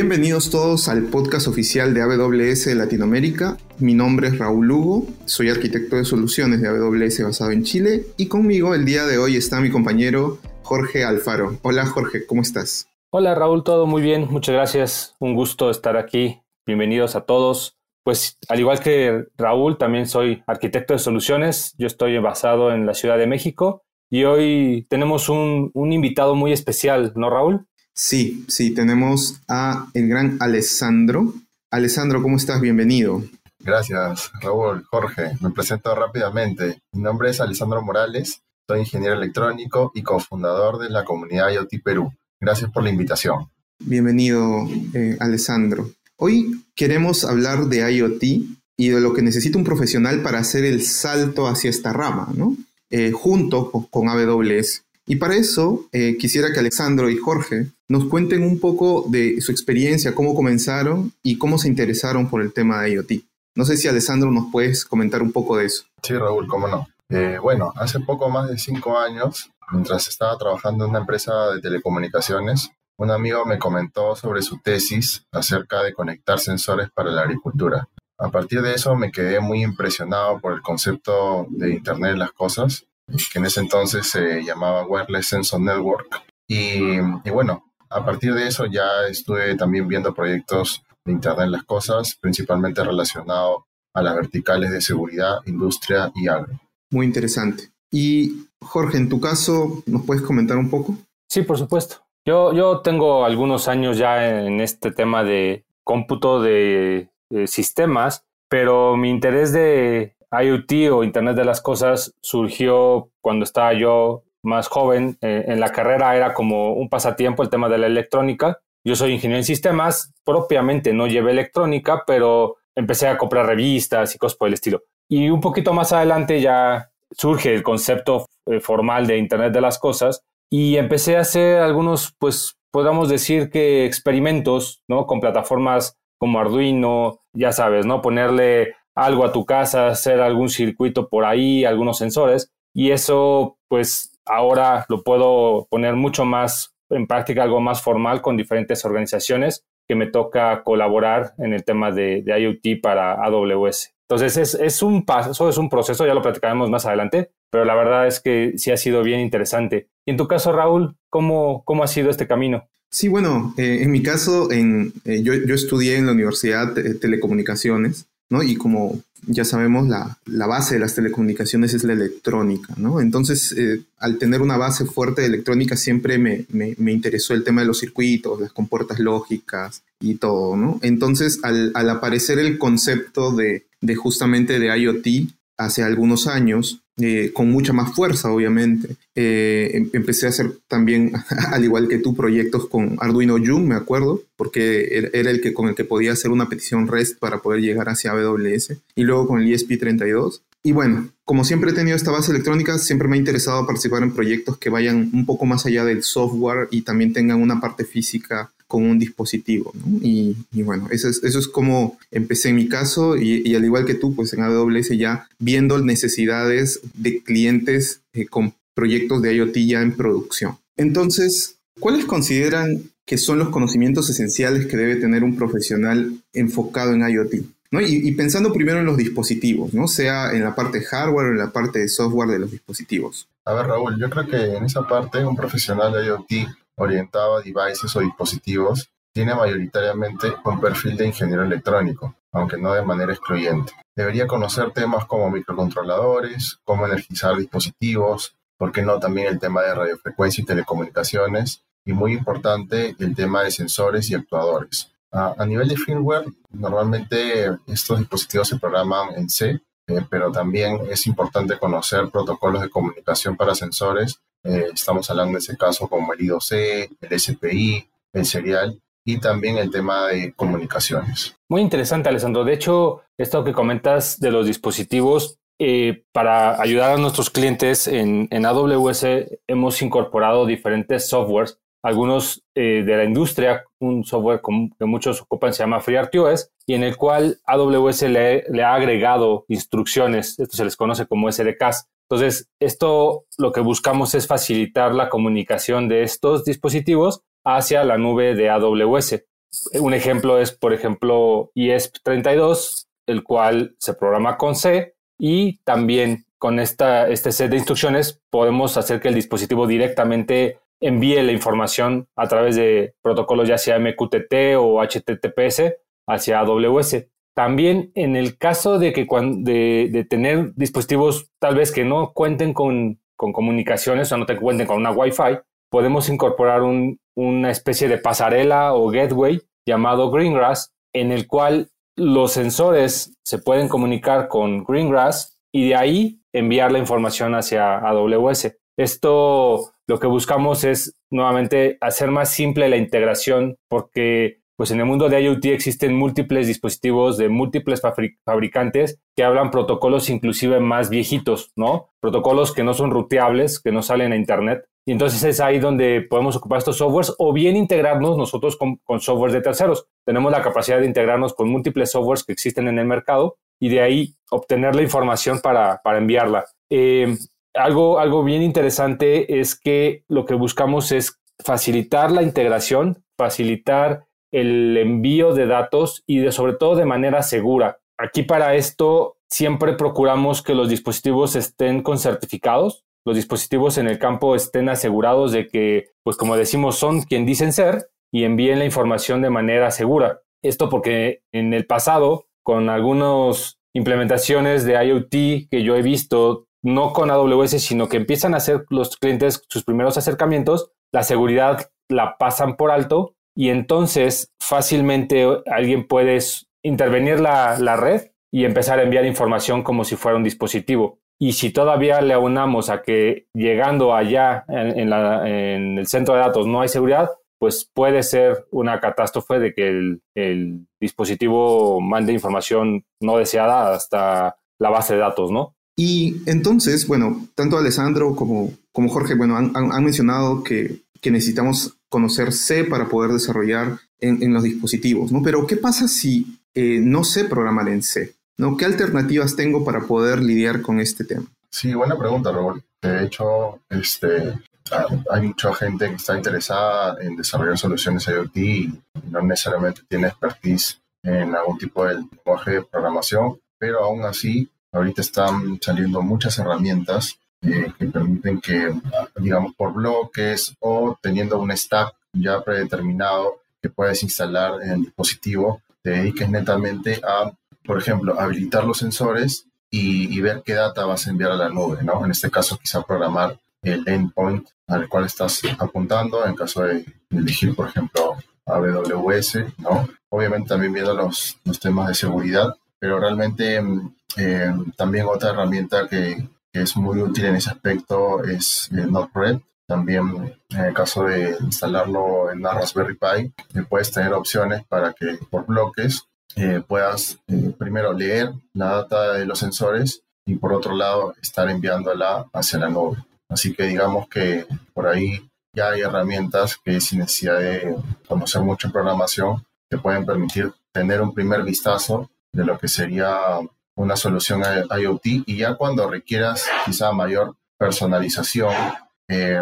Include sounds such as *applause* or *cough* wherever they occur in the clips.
Bienvenidos todos al podcast oficial de AWS Latinoamérica. Mi nombre es Raúl Lugo, soy arquitecto de soluciones de AWS basado en Chile y conmigo el día de hoy está mi compañero Jorge Alfaro. Hola Jorge, ¿cómo estás? Hola Raúl, todo muy bien, muchas gracias, un gusto estar aquí. Bienvenidos a todos. Pues al igual que Raúl, también soy arquitecto de soluciones, yo estoy basado en la Ciudad de México y hoy tenemos un, un invitado muy especial, ¿no Raúl? Sí, sí, tenemos a el gran Alessandro. Alessandro, ¿cómo estás? Bienvenido. Gracias, Raúl, Jorge. Me presento rápidamente. Mi nombre es Alessandro Morales, soy ingeniero electrónico y cofundador de la comunidad IoT Perú. Gracias por la invitación. Bienvenido, eh, Alessandro. Hoy queremos hablar de IoT y de lo que necesita un profesional para hacer el salto hacia esta rama, ¿no? Eh, junto con AWS. Y para eso eh, quisiera que Alexandro y Jorge nos cuenten un poco de su experiencia, cómo comenzaron y cómo se interesaron por el tema de IoT. No sé si Alessandro nos puedes comentar un poco de eso. Sí, Raúl, cómo no. Eh, bueno, hace poco más de cinco años, mientras estaba trabajando en una empresa de telecomunicaciones, un amigo me comentó sobre su tesis acerca de conectar sensores para la agricultura. A partir de eso me quedé muy impresionado por el concepto de Internet de las Cosas que en ese entonces se llamaba Wireless Sensor Network. Y, bueno, a partir de eso ya estuve también viendo proyectos de Internet de las Cosas, principalmente relacionados a las verticales de seguridad, industria y agro. Muy interesante. Y Jorge, en tu caso, ¿nos puedes comentar un poco? Sí, por supuesto. Yo, yo tengo algunos años ya en este tema de cómputo de sistemas, pero mi interés de IoT o Internet de las Cosas surgió cuando estaba yo más joven. Eh, en la carrera era como un pasatiempo el tema de la electrónica. Yo soy ingeniero en sistemas, propiamente no llevé electrónica, pero empecé a comprar revistas y cosas por el estilo. Y un poquito más adelante ya surge el concepto eh, formal de Internet de las Cosas y empecé a hacer algunos, pues podríamos decir que experimentos, ¿no? Con plataformas como Arduino, ya sabes, ¿no? Ponerle algo a tu casa, hacer algún circuito por ahí, algunos sensores. Y eso, pues ahora lo puedo poner mucho más en práctica, algo más formal con diferentes organizaciones que me toca colaborar en el tema de, IoT para AWS. Entonces es, es, un paso, es un proceso, ya lo platicaremos más adelante, pero la verdad es que sí ha sido bien interesante. Y en tu caso, Raúl, ¿cómo, cómo ha sido este camino? Sí, bueno, eh, en mi caso, en, eh, yo, yo, estudié en la Universidad de Telecomunicaciones ¿no? Y como ya sabemos, la, base de las telecomunicaciones es la electrónica, ¿no? Entonces, eh, al tener una base fuerte de electrónica, siempre me, interesó el tema de los circuitos, las compuertas lógicas y todo, ¿no? Entonces, al, aparecer el concepto de, de justamente de IoT hace algunos años, eh, con mucha más fuerza, obviamente. Eh, em, empecé a hacer también, *laughs* al igual que tú, proyectos con Arduino Jung, me acuerdo, porque era el que con el que podía hacer una petición REST para poder llegar hacia AWS, y luego con el ESP32. Y bueno, como siempre he tenido esta base electrónica, siempre me ha interesado participar en proyectos que vayan un poco más allá del software y también tengan una parte física con un dispositivo. Y, bueno, eso es, eso es como empecé en mi caso y, al igual que tú, pues en AWS ya viendo necesidades de clientes eh, con proyectos de IoT ya en producción. Entonces, ¿cuáles consideran que son los conocimientos esenciales que debe tener un profesional enfocado en IoT? ¿no? Y, y, pensando primero en los dispositivos, ¿no? sea en la parte hardware o en la parte de software de los dispositivos. A ver, Raúl, yo creo que en esa parte un profesional de IoT orientado a devices o dispositivos tiene mayoritariamente un perfil de ingeniero electrónico, aunque no de manera excluyente. Debería conocer temas como microcontroladores, cómo energizar dispositivos, por qué no también el tema de radiofrecuencia y telecomunicaciones, y muy importante el tema de sensores y actuadores. A, nivel de firmware, normalmente estos dispositivos se programan en C, eh, pero también es importante conocer protocolos de comunicación para sensores eh, estamos hablando en ese caso como el I2C, el SPI, el serial y también el tema de comunicaciones. Muy interesante, Alessandro. De hecho, esto que comentas de los dispositivos, eh, para ayudar a nuestros clientes en, AWS hemos incorporado diferentes softwares, algunos eh, de la industria, un software que muchos ocupan se llama FreeRTOS y en el cual AWS le, ha agregado instrucciones, esto se les conoce como SDKs, entonces, esto lo que buscamos es facilitar la comunicación de estos dispositivos hacia la nube de AWS. un ejemplo es, por ejemplo, ESP32, el cual se programa con C y también con esta, este set de instrucciones podemos hacer que el dispositivo directamente envíe la información a través de protocolos ya sea MQTT o HTTPS hacia AWS. También en el caso de que de, de tener dispositivos tal vez que no cuenten con, con, comunicaciones o no te cuenten con una Wi-Fi, podemos incorporar un, una especie de pasarela o gateway llamado Greengrass, en el cual los sensores se pueden comunicar con Greengrass y de ahí enviar la información hacia AWS. Esto lo que buscamos es nuevamente hacer más simple la integración porque pues en el mundo de IoT existen múltiples dispositivos de múltiples fabricantes que hablan protocolos inclusive más viejitos, ¿no? Protocolos que no son ruteables, que no salen a Internet. Y entonces es ahí donde podemos ocupar estos softwares o bien integrarnos nosotros con, con softwares de terceros. Tenemos la capacidad de integrarnos con múltiples softwares que existen en el mercado y de ahí obtener la información para, para enviarla. Eh, algo, algo bien interesante es que lo que buscamos es facilitar la integración, facilitar el envío de datos y de, sobre todo de manera segura. Aquí para esto siempre procuramos que los dispositivos estén con certificados, los dispositivos en el campo estén asegurados de que, pues como decimos, son quien dicen ser y envíen la información de manera segura. Esto porque en el pasado, con algunas implementaciones de IoT que yo he visto, no con AWS, sino que empiezan a hacer los clientes sus primeros acercamientos, la seguridad la pasan por alto y entonces fácilmente alguien puede intervenir la, red y empezar a enviar información como si fuera un dispositivo. Y si todavía le aunamos a que llegando allá en, el centro de datos no hay seguridad, pues puede ser una catástrofe de que el, el, dispositivo mande información no deseada hasta la base de datos, ¿no? Y entonces, bueno, tanto Alessandro como, como Jorge, bueno, han, han mencionado que, que necesitamos conocer C para poder desarrollar en, los dispositivos, ¿no? Pero ¿qué pasa si eh, no sé programar en C? ¿no? ¿Qué alternativas tengo para poder lidiar con este tema? Sí, buena pregunta, Raúl. De hecho, este, hay mucha gente que está interesada en desarrollar soluciones IoT y no necesariamente tiene expertise en algún tipo de lenguaje de programación, pero aún así, ahorita están saliendo muchas herramientas eh, que permiten que, digamos, por bloques o teniendo un stack ya predeterminado que puedes instalar en el dispositivo, te dediques netamente a, por ejemplo, habilitar los sensores y, ver qué data vas a enviar a la nube, ¿no? En este caso, quizá programar el endpoint al cual estás apuntando, en caso de elegir, por ejemplo, AWS, ¿no? Obviamente también viendo los, los temas de seguridad, pero realmente eh, también otra herramienta que es muy útil en ese aspecto es eh, Node-RED. También en el caso de instalarlo en una Raspberry Pi, eh, puedes tener opciones para que por bloques eh, puedas primero leer la data de los sensores y por otro lado estar enviándola hacia la nube. Así que digamos que por ahí ya hay herramientas que sin necesidad de conocer mucho programación te pueden permitir tener un primer vistazo de lo que sería una solución IoT y ya cuando requieras quizá mayor personalización eh,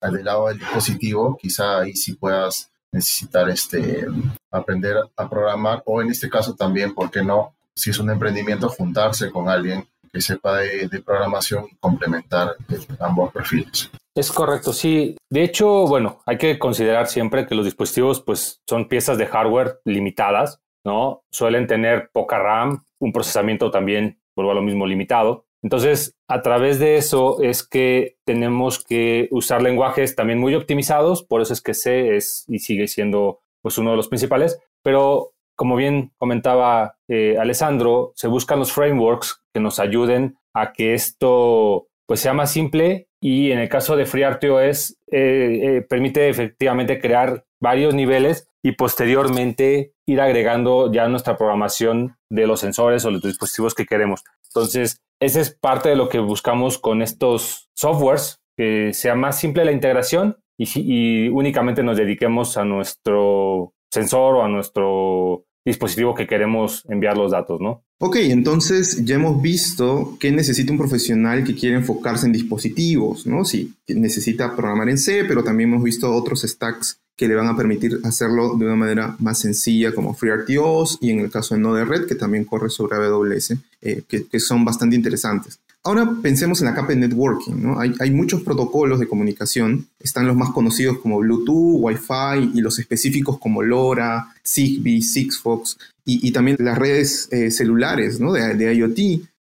del lado del dispositivo, quizá ahí sí puedas necesitar este, aprender a programar o en este caso también, ¿por qué no? Si es un emprendimiento, juntarse con alguien que sepa de, programación y complementar ambos perfiles. Es correcto, sí. De hecho, bueno, hay que considerar siempre que los dispositivos pues son piezas de hardware limitadas, ¿no? Suelen tener poca RAM, un procesamiento también, vuelvo a lo mismo, limitado. Entonces, a través de eso es que tenemos que usar lenguajes también muy optimizados, por eso es que C es y sigue siendo pues uno de los principales, pero como bien comentaba eh, Alessandro, se buscan los frameworks que nos ayuden a que esto pues sea más simple y en el caso de FreeRTOS eh, eh, permite efectivamente crear varios niveles y posteriormente ir agregando ya nuestra programación de los sensores o los dispositivos que queremos. Entonces, esa es parte de lo que buscamos con estos softwares, que sea más simple la integración y, únicamente nos dediquemos a nuestro sensor o a nuestro dispositivo que queremos enviar los datos, ¿no? Ok, entonces ya hemos visto que necesita un profesional que quiere enfocarse en dispositivos, ¿no? Sí, necesita programar en C, pero también hemos visto otros stacks que le van a permitir hacerlo de una manera más sencilla como FreeRTOS y en el caso de Node-RED que también corre sobre AWS, eh, que, son bastante interesantes. Ahora pensemos en la capa de networking. ¿no? Hay, hay, muchos protocolos de comunicación. Están los más conocidos como Bluetooth, Wi-Fi y los específicos como LoRa, Zigbee, Sigfox y, también las redes eh, celulares ¿no? de, de IoT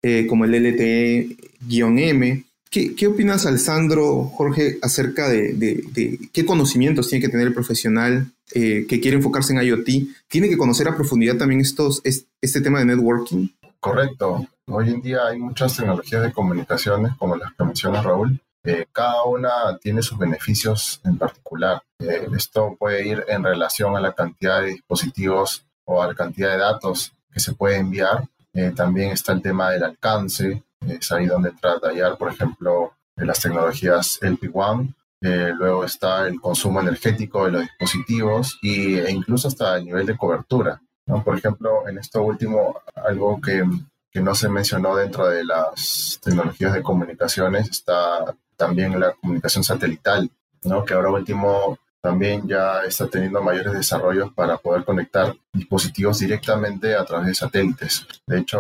eh, como el LTE-M. ¿Qué, ¿Qué, opinas, Alessandro, Jorge, acerca de, qué conocimientos tiene que tener el profesional eh, que quiere enfocarse en IoT? ¿Tiene que conocer a profundidad también estos, este tema de networking? Correcto. Hoy en día hay muchas tecnologías de comunicaciones, como las que menciona Raúl. Eh, cada una tiene sus beneficios en particular. esto puede ir en relación a la cantidad de dispositivos o a la cantidad de datos que se puede enviar eh, también está el tema del alcance, ahí donde entra a tallar, por ejemplo, las tecnologías LP1. Eh, luego está el consumo energético de los dispositivos y, e incluso hasta el nivel de cobertura. Por ejemplo, en esto último, algo que, que no se mencionó dentro de las tecnologías de comunicaciones está también la comunicación satelital, ¿no? que ahora último también ya está teniendo mayores desarrollos para poder conectar dispositivos directamente a través de satélites. De hecho,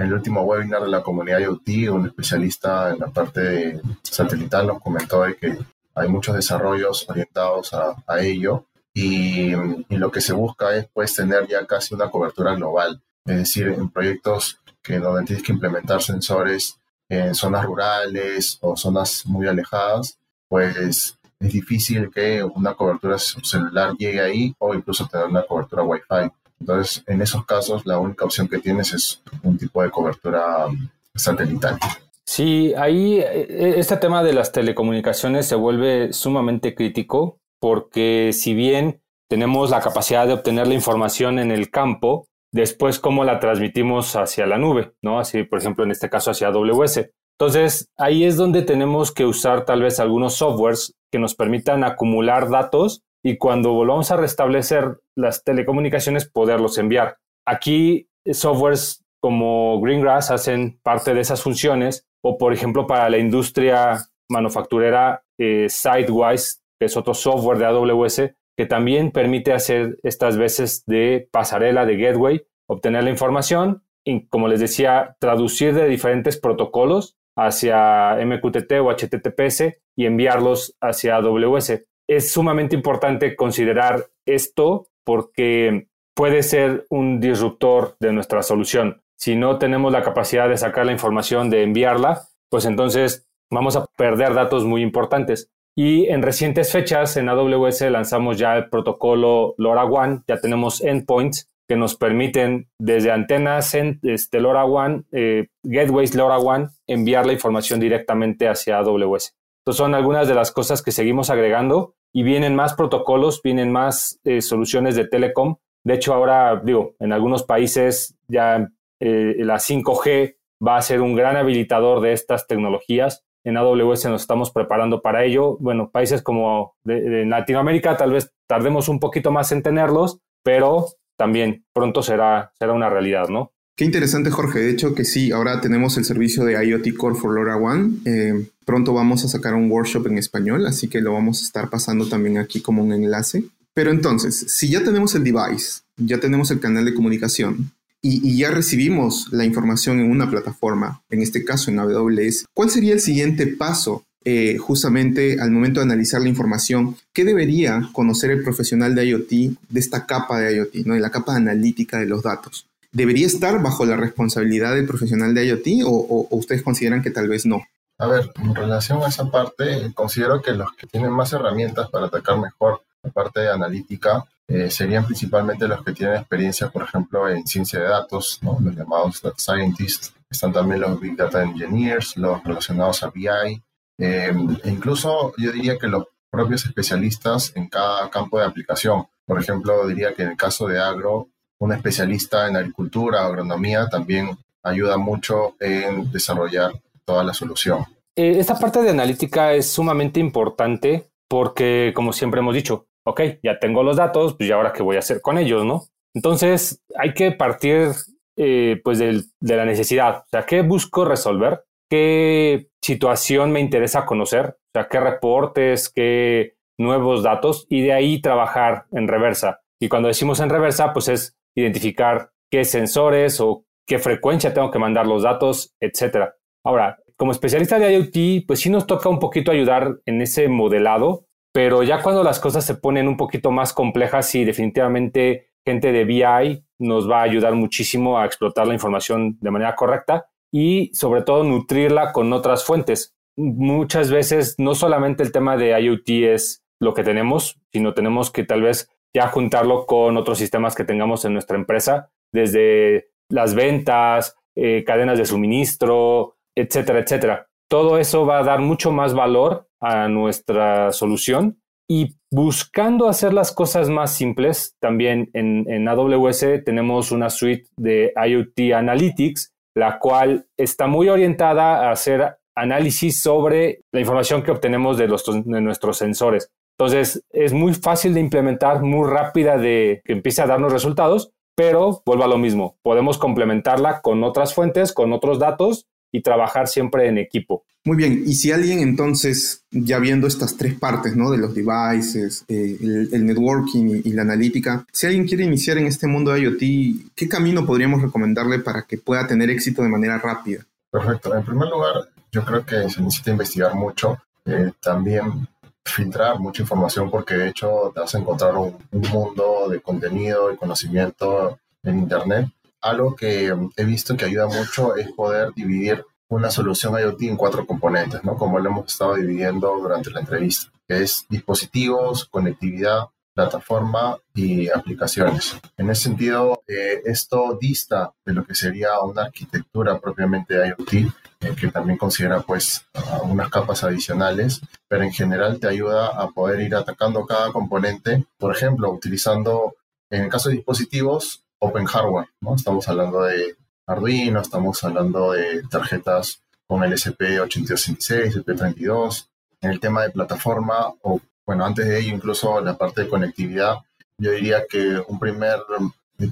en el último webinar de la comunidad IoT, un especialista en la parte satelital nos comentó de que hay muchos desarrollos orientados a, ello y, lo que se busca es pues tener ya casi una cobertura global, es decir, en proyectos que donde tienes que implementar sensores en zonas rurales o zonas muy alejadas, pues es difícil que una cobertura celular llegue ahí o incluso tener una cobertura Wi-Fi. Entonces, en esos casos, la única opción que tienes es un tipo de cobertura um, satelital. Sí, ahí e, e, este tema de las telecomunicaciones se vuelve sumamente crítico porque si bien tenemos la capacidad de obtener la información en el campo, después cómo la transmitimos hacia la nube, ¿no? Así, por ejemplo, en este caso hacia AWS. Entonces, ahí es donde tenemos que usar tal vez algunos softwares que nos permitan acumular datos y cuando volvamos a restablecer las telecomunicaciones, poderlos enviar. Aquí, softwares como Greengrass hacen parte de esas funciones o, por ejemplo, para la industria manufacturera, eh, Sidewise, que es otro software de AWS, que también permite hacer estas veces de pasarela, de gateway, obtener la información y, como les decía, traducir de diferentes protocolos hacia MQTT o HTTPS y enviarlos hacia AWS. Es sumamente importante considerar esto porque puede ser un disruptor de nuestra solución. Si no tenemos la capacidad de sacar la información, de enviarla, pues entonces vamos a perder datos muy importantes. Y en recientes fechas en AWS lanzamos ya el protocolo LoRaWAN, ya tenemos endpoints que nos permiten desde antenas en este, LoRaWAN, eh, gateways LoRaWAN, enviar la información directamente hacia AWS. Entonces son algunas de las cosas que seguimos agregando y vienen más protocolos, vienen más eh, soluciones de telecom. De hecho, ahora digo, en algunos países ya eh, la 5G va a ser un gran habilitador de estas tecnologías. En AWS nos estamos preparando para ello. Bueno, países como de, Latinoamérica tal vez tardemos un poquito más en tenerlos, pero también pronto será, será una realidad, ¿no? Qué interesante, Jorge. De hecho, que sí, ahora tenemos el servicio de IoT Core for LoRaWAN. Eh, pronto vamos a sacar un workshop en español, así que lo vamos a estar pasando también aquí como un enlace. Pero entonces, si ya tenemos el device, ya tenemos el canal de comunicación y, ya recibimos la información en una plataforma, en este caso en AWS, ¿cuál sería el siguiente paso eh, justamente al momento de analizar la información, ¿qué debería conocer el profesional de IoT de esta capa de IoT, ¿no? de la capa analítica de los datos? ¿Debería estar bajo la responsabilidad del profesional de IoT o, ustedes consideran que tal vez no? A ver, en relación a esa parte, considero que los que tienen más herramientas para atacar mejor la parte analítica eh, serían principalmente los que tienen experiencia, por ejemplo, en ciencia de datos, los llamados data scientists. Están también los big data engineers, los relacionados a BI, eh, incluso yo diría que los propios especialistas en cada campo de aplicación. Por ejemplo, diría que en el caso de agro, un especialista en agricultura, agronomía, también ayuda mucho en desarrollar toda la solución. Eh, esta parte de analítica es sumamente importante porque, como siempre hemos dicho, ok, ya tengo los datos, pues ya ahora qué voy a hacer con ellos, ¿no? Entonces, hay que partir eh, pues de la necesidad. O sea, ¿qué busco resolver? qué situación me interesa conocer, o sea, qué reportes, qué nuevos datos y de ahí trabajar en reversa. Y cuando decimos en reversa, pues es identificar qué sensores o qué frecuencia tengo que mandar los datos, etcétera. Ahora, como especialista de IoT, pues sí nos toca un poquito ayudar en ese modelado, pero ya cuando las cosas se ponen un poquito más complejas, sí, definitivamente gente de BI nos va a ayudar muchísimo a explotar la información de manera correcta y sobre todo nutrirla con otras fuentes. Muchas veces no solamente el tema de IoT es lo que tenemos, sino tenemos que tal vez ya juntarlo con otros sistemas que tengamos en nuestra empresa, desde las ventas, eh, cadenas de suministro, etcétera, etcétera. Todo eso va a dar mucho más valor a nuestra solución y buscando hacer las cosas más simples, también en, en AWS tenemos una suite de IoT Analytics, la cual está muy orientada a hacer análisis sobre la información que obtenemos de, los, de nuestros sensores. Entonces, es muy fácil de implementar, muy rápida de que empiece a darnos resultados, pero vuelvo a lo mismo, podemos complementarla con otras fuentes, con otros datos y trabajar siempre en equipo. Muy bien, y si alguien entonces, ya viendo estas tres partes, ¿no? De los devices, eh, el, networking y, la analítica, si alguien quiere iniciar en este mundo de IoT, ¿qué camino podríamos recomendarle para que pueda tener éxito de manera rápida? Perfecto. En primer lugar, yo creo que se necesita investigar mucho, eh, también filtrar mucha información porque de hecho te vas a encontrar un mundo de contenido y conocimiento en Internet algo que he visto que ayuda mucho es poder dividir una solución IoT en cuatro componentes, ¿no? Como lo hemos estado dividiendo durante la entrevista, que es dispositivos, conectividad, plataforma y aplicaciones. En ese sentido, eh, esto dista de lo que sería una arquitectura propiamente IoT, eh, que también considera pues unas capas adicionales, pero en general te ayuda a poder ir atacando cada componente, por ejemplo, utilizando, en el caso de dispositivos, Open Hardware, ¿no? Estamos hablando de Arduino, estamos hablando de tarjetas con el SP8266, SP32. En el tema de plataforma, o bueno, antes de ello, incluso la parte de conectividad, yo diría que un primer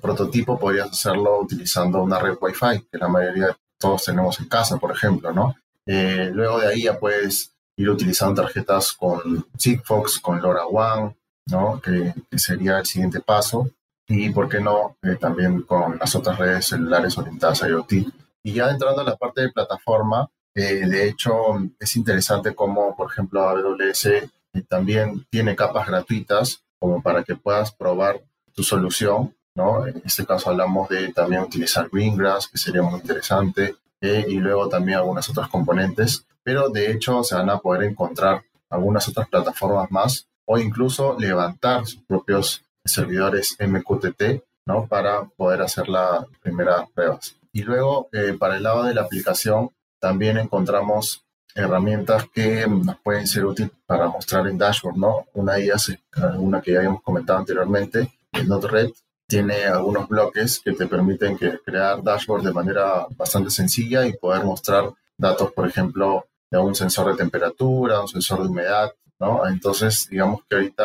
prototipo podrías hacerlo utilizando una red Wi-Fi, que la mayoría todos tenemos en casa, por ejemplo, ¿no? Eh, luego de ahí ya puedes ir utilizando tarjetas con Sigfox, con LoRaWAN, ¿no? Que, que sería el siguiente paso y, ¿por qué no?, eh, también con las otras redes celulares orientadas a IoT. Y ya entrando a la parte de plataforma, eh, de hecho, es interesante cómo, por ejemplo, AWS eh, también tiene capas gratuitas como para que puedas probar tu solución, ¿no? En este caso hablamos de también utilizar Greengrass, que sería muy interesante, y luego también algunas otras componentes, pero de hecho se van a poder encontrar algunas otras plataformas más o incluso levantar sus propios servidores MQTT, ¿no? Para poder hacer las primeras pruebas. Y luego, eh, para el lado de la aplicación, también encontramos herramientas que nos pueden ser útiles para mostrar en dashboard, ¿no? Una de ellas, una que ya habíamos comentado anteriormente, el Node-RED, tiene algunos bloques que te permiten crear dashboard de manera bastante sencilla y poder mostrar datos, por ejemplo, de un sensor de temperatura, un sensor de humedad, ¿no? Entonces, digamos que ahorita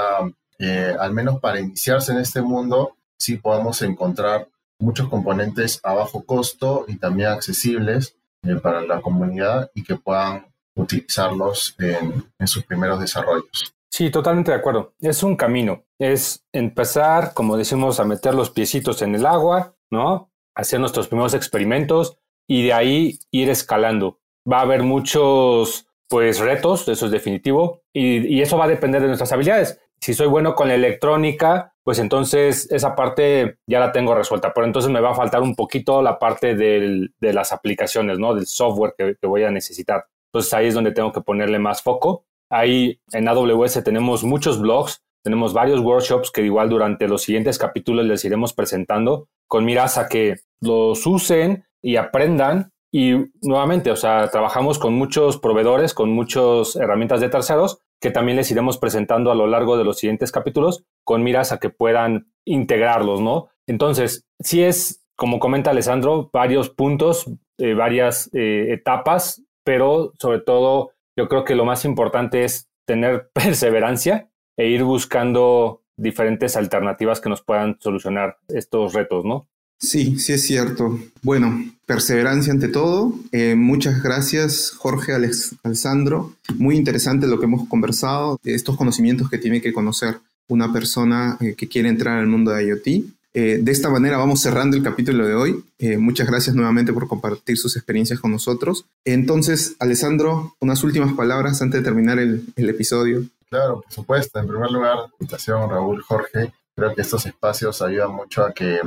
eh, al menos para iniciarse en este mundo, sí podemos encontrar muchos componentes a bajo costo y también accesibles eh, para la comunidad y que puedan utilizarlos en sus primeros desarrollos. Sí, totalmente de acuerdo. Es un camino. Es empezar, como decimos, a meter los piecitos en el agua, ¿no? Hacer nuestros primeros experimentos y de ahí ir escalando. Va a haber muchos, pues, retos, eso es definitivo, y, eso va a depender de nuestras habilidades si soy bueno con la electrónica, pues entonces esa parte ya la tengo resuelta, pero entonces me va a faltar un poquito la parte de las aplicaciones, ¿no? Del software que, voy a necesitar. Entonces ahí es donde tengo que ponerle más foco. Ahí en AWS tenemos muchos blogs, tenemos varios workshops que igual durante los siguientes capítulos les iremos presentando con miras a que los usen y aprendan. Y nuevamente, o sea, trabajamos con muchos proveedores, con muchas herramientas de terceros que también les iremos presentando a lo largo de los siguientes capítulos con miras a que puedan integrarlos, ¿no? Entonces, si es, como comenta Alessandro, varios puntos, eh, varias eh, etapas, pero sobre todo yo creo que lo más importante es tener *laughs* perseverancia e ir buscando diferentes alternativas que nos puedan solucionar estos retos, ¿no? Sí, sí es cierto. Bueno, perseverancia ante todo. Eh, muchas gracias, Jorge Alessandro. Muy interesante lo que hemos conversado, estos conocimientos que tiene que conocer una persona eh, que quiere entrar al mundo de IoT. Eh, de esta manera vamos cerrando el capítulo de hoy. muchas gracias nuevamente por compartir sus experiencias con nosotros. Entonces, Alessandro, unas últimas palabras antes de terminar el, episodio. Claro, por supuesto. En primer lugar, invitación, Raúl, Jorge. Creo que estos espacios ayudan mucho a que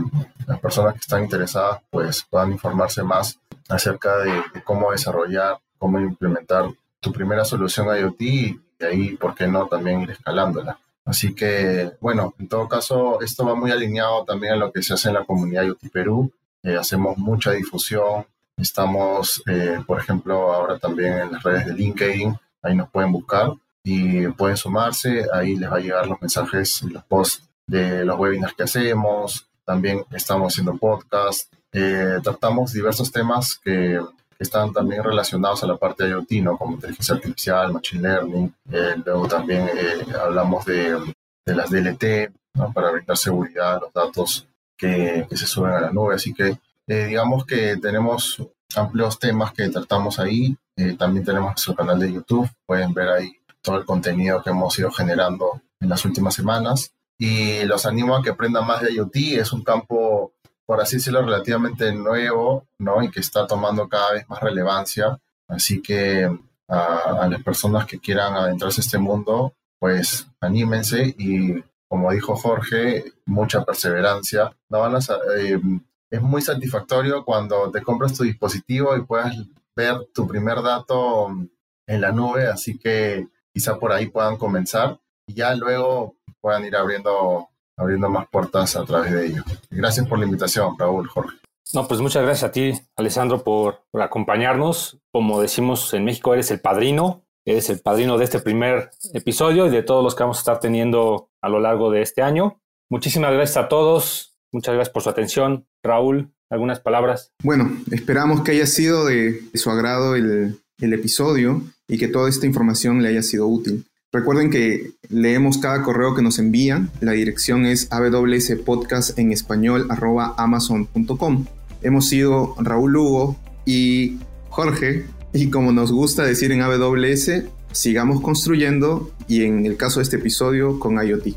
las personas que están interesadas pues puedan informarse más acerca de, cómo desarrollar, cómo implementar tu primera solución IoT y de ahí, ¿por qué no?, también escalándola. Así que, bueno, en todo caso, esto va muy alineado también a lo que se hace en la comunidad IoT Perú. Eh, hacemos mucha difusión. Estamos, eh, por ejemplo, ahora también en las redes de LinkedIn. Ahí nos pueden buscar y pueden sumarse. Ahí les va a llegar los mensajes y los posts de los webinars que hacemos, también estamos haciendo podcast, eh, tratamos diversos temas que, están también relacionados a la parte de IoT, ¿no? como inteligencia artificial, machine learning, eh, luego también eh, hablamos de, las DLT, ¿no? para brindar seguridad a los datos que, que, se suben a la nube, así que digamos que tenemos amplios temas que tratamos ahí, también tenemos nuestro canal de YouTube, pueden ver ahí todo el contenido que hemos ido generando en las últimas semanas y los animo a que aprendan más de IoT. Es un campo, por así decirlo, relativamente nuevo, ¿no? Y que está tomando cada vez más relevancia. Así que a, las personas que quieran adentrarse a este mundo, pues anímense y, como dijo Jorge, mucha perseverancia. No van a, eh, es muy satisfactorio cuando te compras tu dispositivo y puedas ver tu primer dato en la nube, así que quizá por ahí puedan comenzar y ya luego puedan ir abriendo, abriendo más puertas a través de ello. Gracias por la invitación, Raúl, Jorge. No, pues muchas gracias a ti, Alessandro, por, acompañarnos. Como decimos en México, eres el padrino, eres el padrino de este primer episodio y de todos los que vamos a estar teniendo a lo largo de este año. Muchísimas gracias a todos, muchas gracias por su atención. Raúl, algunas palabras. Bueno, esperamos que haya sido de, su agrado el, el episodio y que toda esta información le haya sido útil. Recuerden que leemos cada correo que nos envían. La dirección es awspodcast. Hemos sido Raúl Lugo y Jorge. Y como nos gusta decir en AWS, sigamos construyendo y en el caso de este episodio con IoT.